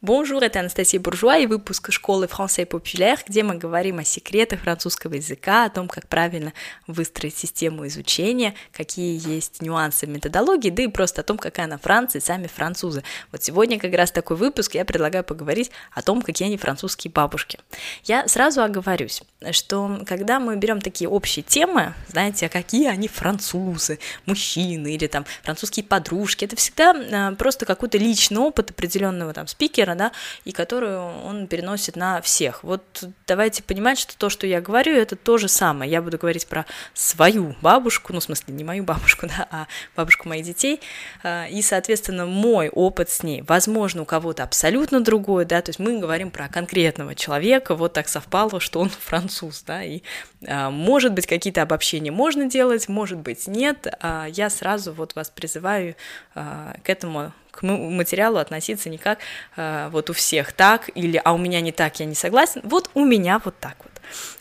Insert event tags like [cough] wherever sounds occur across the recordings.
Bonjour, это Анастасия Буржуа и выпуск школы Français Populaire, где мы говорим о секретах французского языка, о том, как правильно выстроить систему изучения, какие есть нюансы методологии, да и просто о том, какая она Франция и сами французы. Вот сегодня как раз такой выпуск, я предлагаю поговорить о том, какие они французские бабушки. Я сразу оговорюсь, что когда мы берем такие общие темы, знаете, а какие они французы, мужчины или там французские подружки, это всегда а, просто какой-то личный опыт определенного там спикера, примера, да, и которую он переносит на всех. Вот давайте понимать, что то, что я говорю, это то же самое. Я буду говорить про свою бабушку, ну, в смысле, не мою бабушку, [laughs] да, а бабушку моих детей, а, и, соответственно, мой опыт с ней. Возможно, у кого-то абсолютно другой, да, то есть мы говорим про конкретного человека, вот так совпало, что он француз, да, и, а, может быть, какие-то обобщения можно делать, может быть, нет, а я сразу вот вас призываю к этому к материалу относиться не как э, вот у всех так, или а у меня не так, я не согласен, вот у меня вот так вот.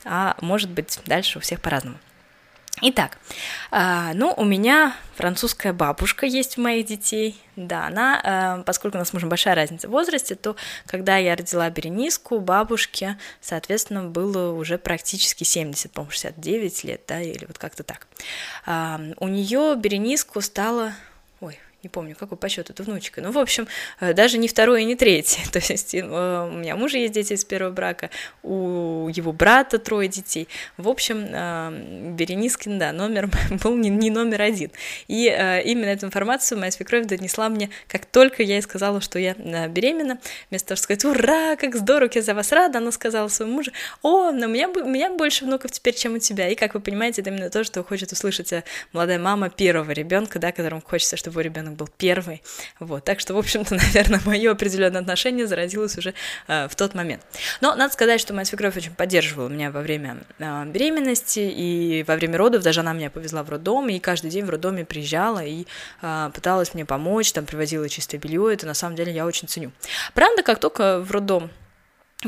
А может быть, дальше у всех по-разному. Итак, э, ну, у меня французская бабушка есть у моих детей. Да, она, э, поскольку у нас с мужем большая разница в возрасте, то когда я родила Берениску, бабушке, соответственно, было уже практически 70, по-моему, 69 лет, да, или вот как-то так. У нее Берениску стало не помню, какой по счету, это внучка. Ну, в общем, э, даже не второй и не третий. [laughs] То есть э, у меня мужа есть дети из первого брака, у его брата трое детей. В общем, э, Беренискин, да, номер [laughs] был не, номер один. И именно эту информацию моя свекровь донесла мне, как только я ей сказала, что я беременна. Вместо того, чтобы сказать, ура, как здорово, я за вас рада, она сказала своему мужу, о, но у меня, у меня больше внуков теперь, чем у тебя. И, как вы понимаете, это именно то, что хочет услышать молодая мама первого ребенка, да, которому хочется, чтобы его ребенок был первый. Вот, так что, в общем-то, [laughs] наверное, мое определенное отношение заразилось уже э, в тот момент. Но надо сказать, что моя свекровь очень поддерживала меня во время э, беременности и во время родов. Даже она меня повезла в роддом, и каждый день в роддоме приезжала и э, пыталась мне помочь, там привозила чистое белье. Это на самом деле я очень ценю. Правда, как только в роддом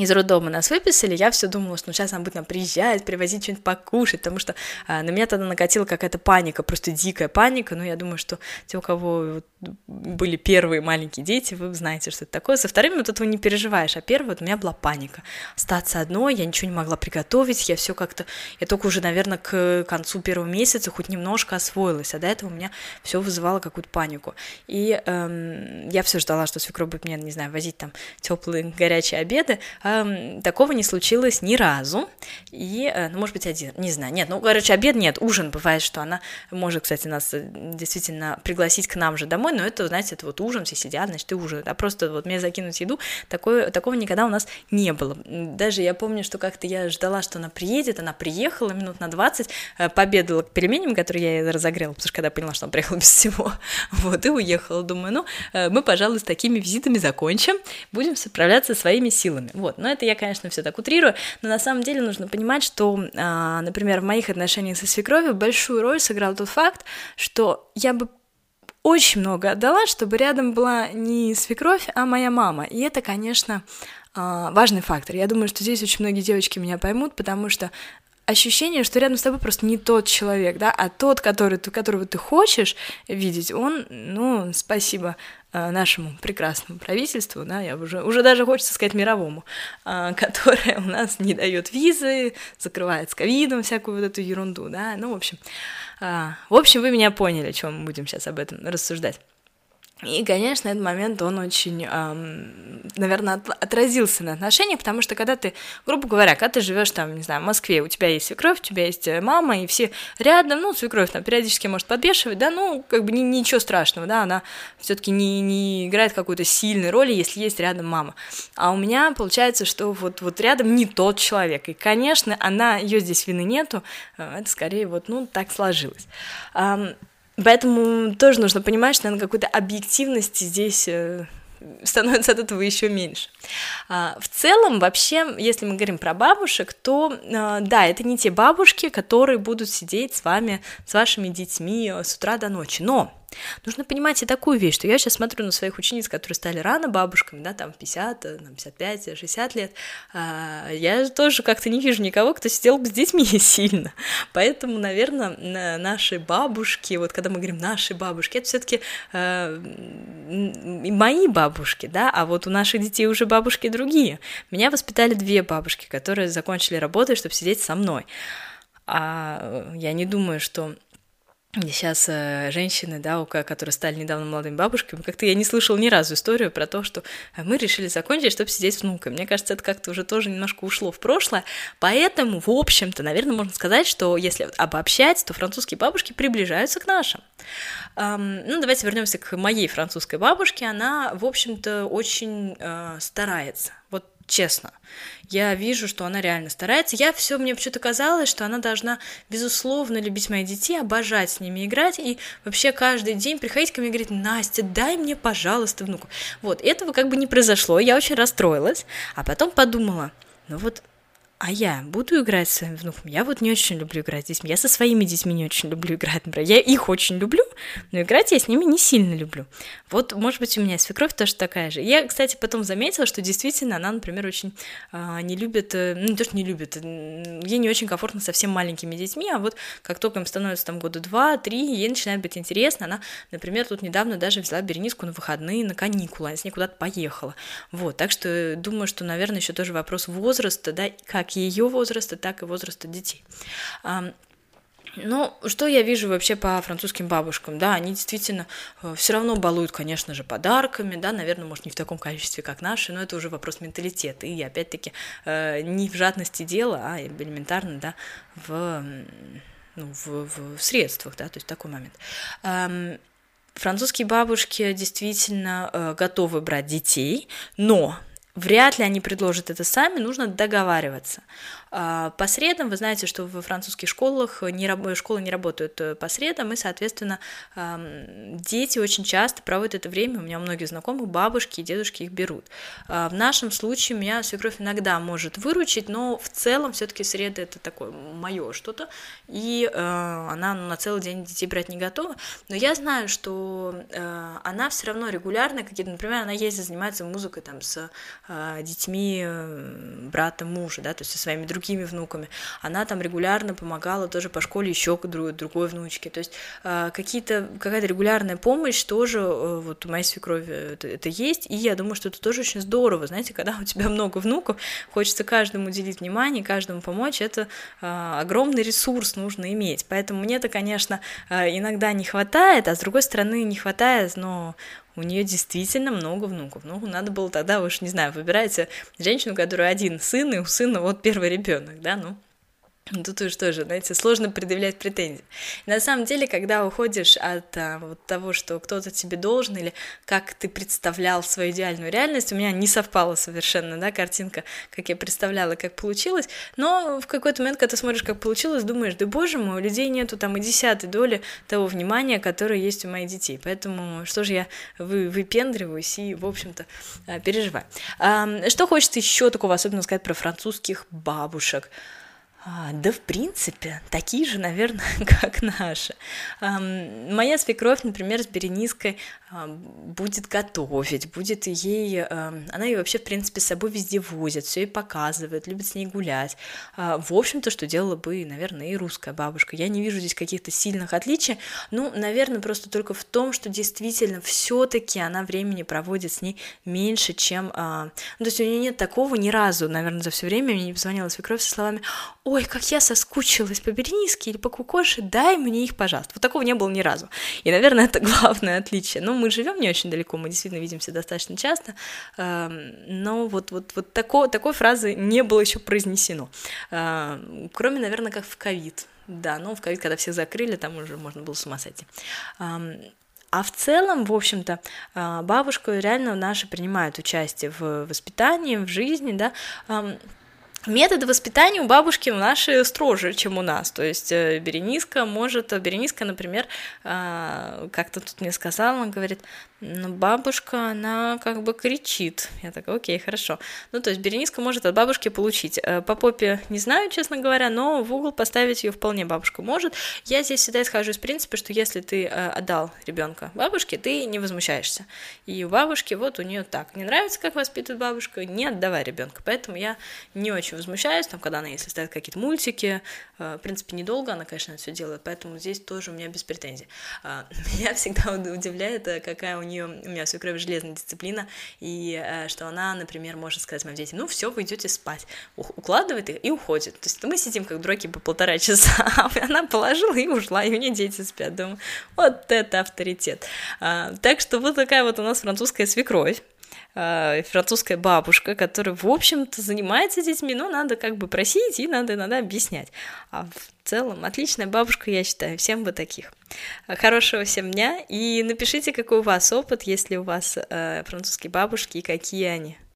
из роддома нас выписали, я все думала, что ну, сейчас она будет нам приезжать, привозить что-нибудь покушать, потому что а, на меня тогда накатила какая-то паника, просто дикая паника, но я думаю, что те, у кого вот, были первые маленькие дети, вы знаете, что это такое. Со вторыми вот этого не переживаешь, а первый вот у меня была паника. Остаться одной, я ничего не могла приготовить, я все как-то, я только уже, наверное, к концу первого месяца хоть немножко освоилась, а до этого у меня все вызывало какую-то панику. И эм, я все ждала, что свекровь будет мне, не знаю, возить там теплые горячие обеды, Эм, такого не случилось ни разу. И, э, ну, может быть, один, не знаю, нет, ну, короче, обед нет, ужин бывает, что она может, кстати, нас э, действительно пригласить к нам же домой, но это, знаете, это вот ужин, все сидят, значит, и ужинают, а просто вот мне закинуть еду, такое, такого никогда у нас не было. Даже я помню, что как-то я ждала, что она приедет, она приехала минут на 20, э, победала к пельменям, которые я ей разогрела, потому что когда поняла, что она приехала без всего, [laughs] вот, и уехала, думаю, ну, мы, пожалуй, с такими визитами закончим, будем справляться своими силами, вот, вот. Но это я, конечно, все так утрирую, но на самом деле нужно понимать, что, а, например, в моих отношениях со свекровью большую роль сыграл тот факт, что я бы очень много отдала, чтобы рядом была не свекровь, а моя мама. И это, конечно, а, важный фактор. Я думаю, что здесь очень многие девочки меня поймут, потому что ощущение, что рядом с тобой просто не тот человек, да, а тот, который, которого ты хочешь видеть, он, ну, спасибо э, нашему прекрасному правительству, да, я уже, уже даже хочется сказать мировому, э, [laughs] которое у нас не дает визы, закрывает с ковидом всякую вот эту ерунду, да, ну, в общем, э, в общем, вы меня поняли, о чем мы будем сейчас об этом рассуждать. И, конечно, этот момент, он очень, эм, наверное, отразился на отношениях, потому что когда ты, грубо говоря, когда ты живешь там, не знаю, в Москве, у тебя есть свекровь, у тебя есть э, мама, и все рядом, ну, свекровь там периодически может подбешивать, да, ну, как бы ни, ничего страшного, да, она все-таки не, не играет какую-то сильную роль, если есть рядом мама. А у меня получается, что вот, вот рядом не тот человек, и, конечно, она, ее здесь вины нету, э, это скорее вот, ну, так сложилось. Поэтому тоже нужно понимать, что, наверное, какой-то объективности здесь э, становится от этого еще меньше. А, в целом, вообще, если мы говорим про бабушек, то а, да, это не те бабушки, которые будут сидеть с вами, с вашими детьми с утра до ночи. Но Нужно понимать и такую вещь, что я сейчас смотрю на своих учениц, которые стали рано бабушками, да, там 50, там 55, 60 лет, а, я тоже как-то не вижу никого, кто сидел бы с детьми [laughs] сильно. Поэтому, наверное, наши бабушки, вот когда мы говорим наши бабушки, это все-таки э, мои бабушки, да, а вот у наших детей уже бабушки другие. Меня воспитали две бабушки, которые закончили работу, чтобы сидеть со мной. А я не думаю, что сейчас э, женщины, да, у, которые стали недавно молодыми бабушками, как-то я не слышала ни разу историю про то, что э, мы решили закончить, чтобы сидеть с внуками. Мне кажется, это как-то уже тоже немножко ушло в прошлое, поэтому, в общем-то, наверное, можно сказать, что если обобщать, то французские бабушки приближаются к нашим. Эм, ну, давайте вернемся к моей французской бабушке. Она, в общем-то, очень э, старается. Вот честно. Я вижу, что она реально старается. Я все, мне почему-то казалось, что она должна, безусловно, любить моих детей, обожать с ними играть и вообще каждый день приходить ко мне и говорить, Настя, дай мне, пожалуйста, внуку. Вот, этого как бы не произошло, я очень расстроилась, а потом подумала, ну вот а я буду играть с своим внуком? Я вот не очень люблю играть с детьми. Я со своими детьми не очень люблю играть. Например. Я их очень люблю, но играть я с ними не сильно люблю. Вот, может быть, у меня свекровь тоже такая же. Я, кстати, потом заметила, что действительно она, например, очень а, не любит, э, ну, не то, что не любит, ей не очень комфортно со совсем маленькими детьми, а вот как только им становится там года два-три, ей начинает быть интересно. Она, например, тут недавно даже взяла Берениску на выходные, на каникулы, она с ней куда-то поехала. Вот, так что думаю, что, наверное, еще тоже вопрос возраста, да, как как ее возраста, так и возраста детей. Ну, что я вижу вообще по французским бабушкам? Да, они действительно э, все равно балуют, конечно же, подарками, да, наверное, может, не в таком количестве, как наши, но это уже вопрос менталитета. И опять-таки э, не в жадности дела, а элементарно, да, в, ну, в, в средствах, да, то есть такой момент. Французские бабушки действительно э, готовы брать детей, но вряд ли они предложат это сами, нужно договариваться. А, по средам, вы знаете, что в французских школах не, школы не работают э, по средам, и, соответственно, дети очень часто проводят это время, у меня многие знакомых, бабушки и дедушки их берут. А, в нашем случае меня свекровь иногда может выручить, но в целом все таки среда это такое мое что-то, и э, она на целый день детей брать не готова, но я знаю, что э, она все равно регулярно какие-то, например, она ездит, занимается музыкой там с детьми брата мужа, да, то есть со своими друзьями, другими внуками. Она там регулярно помогала тоже по школе еще другой, другой внучке. То есть э, какие-то, какая-то регулярная помощь тоже э, вот у моей свекрови это, это есть, и я думаю, что это тоже очень здорово, знаете, когда у тебя много внуков, хочется каждому уделить внимание, каждому помочь, это э, огромный ресурс нужно иметь. Поэтому мне это, конечно, иногда не хватает, а с другой стороны не хватает, но у нее действительно много внуков. Ну, надо было тогда, уж не знаю, выбираете женщину, которая один сын, и у сына вот первый ребенок, да, ну, [laughs] Тут уж тоже, знаете, сложно предъявлять претензии. На самом деле, когда уходишь от а, вот того, что кто-то тебе должен, или как ты представлял свою идеальную реальность, у меня не совпала совершенно, да, картинка, как я представляла, как получилось, но в какой-то момент, когда ты смотришь, как получилось, думаешь, да боже мой, у людей нету там и десятой доли того внимания, которое есть у моих детей, поэтому что же я вы, выпендриваюсь и, в общем-то, а, переживаю. Что хочется еще такого особенно сказать про французских бабушек? А, да, в принципе, такие же, наверное, [laughs] как наши. Моя свекровь, например, с Берениской будет готовить, будет ей... Она ее вообще, в принципе, с собой везде возит, все ей показывает, любит с ней гулять. А, в общем-то, что делала бы, наверное, и русская бабушка. Я не вижу здесь каких-то сильных отличий. Ну, наверное, просто только в том, что действительно все-таки она времени проводит с ней меньше, чем... Ну, то есть у нее нет такого ни разу, наверное, за все время мне не позвонила свекровь со словами ой, как я соскучилась по Берениске или по Кукоше, дай мне их, пожалуйста. Вот такого не было ни разу. И, наверное, это [laughs] главное отличие. Ну, мы живем не очень далеко, мы действительно видимся достаточно часто, эм, но вот, вот, вот такой, такой фразы не было еще произнесено. Эм, кроме, наверное, как в ковид. Да, ну, в ковид, когда всех закрыли, там уже можно было с ума сойти. Эм, а в целом, в общем-то, э, бабушка реально наши принимают участие в воспитании, в жизни, да, Методы воспитания у бабушки наши строже, чем у нас. То есть э, Берениска может... Берениска, например, а, как-то тут мне сказала, он говорит, Но бабушка, она как бы кричит. Я так, окей, хорошо. Ну, то есть Берениска может от бабушки получить. Э, по попе не знаю, честно говоря, но в угол поставить ее вполне бабушка может. Я здесь всегда исхожу из принципа, что если ты э, отдал ребенка бабушке, ты не возмущаешься. И у бабушки вот у нее так. Не нравится, как воспитывает бабушка, не отдавай ребенка. Поэтому я не очень возмущаюсь, там, когда она, если ставит какие-то мультики, э, в принципе, недолго она, конечно, все делает, поэтому здесь тоже у меня без претензий. [laughs] Меня всегда удивляет, какая у нее, у меня свекровь железная дисциплина, и э, что она, например, может сказать моим детям, ну все, вы идете спать, укладывает их и уходит. То есть мы сидим как дураки по полтора [laughs] часа, а она положила и ушла, и у нее дети спят. Думаю, вот это авторитет. А, так что вот такая вот у нас французская свекровь а, французская бабушка, которая, в общем-то, занимается детьми, но надо как бы просить и надо иногда объяснять. А в целом, отличная бабушка, я считаю, всем бы таких. Хорошего всем дня, и напишите, какой у вас опыт, если у вас э, французские бабушки, и какие они.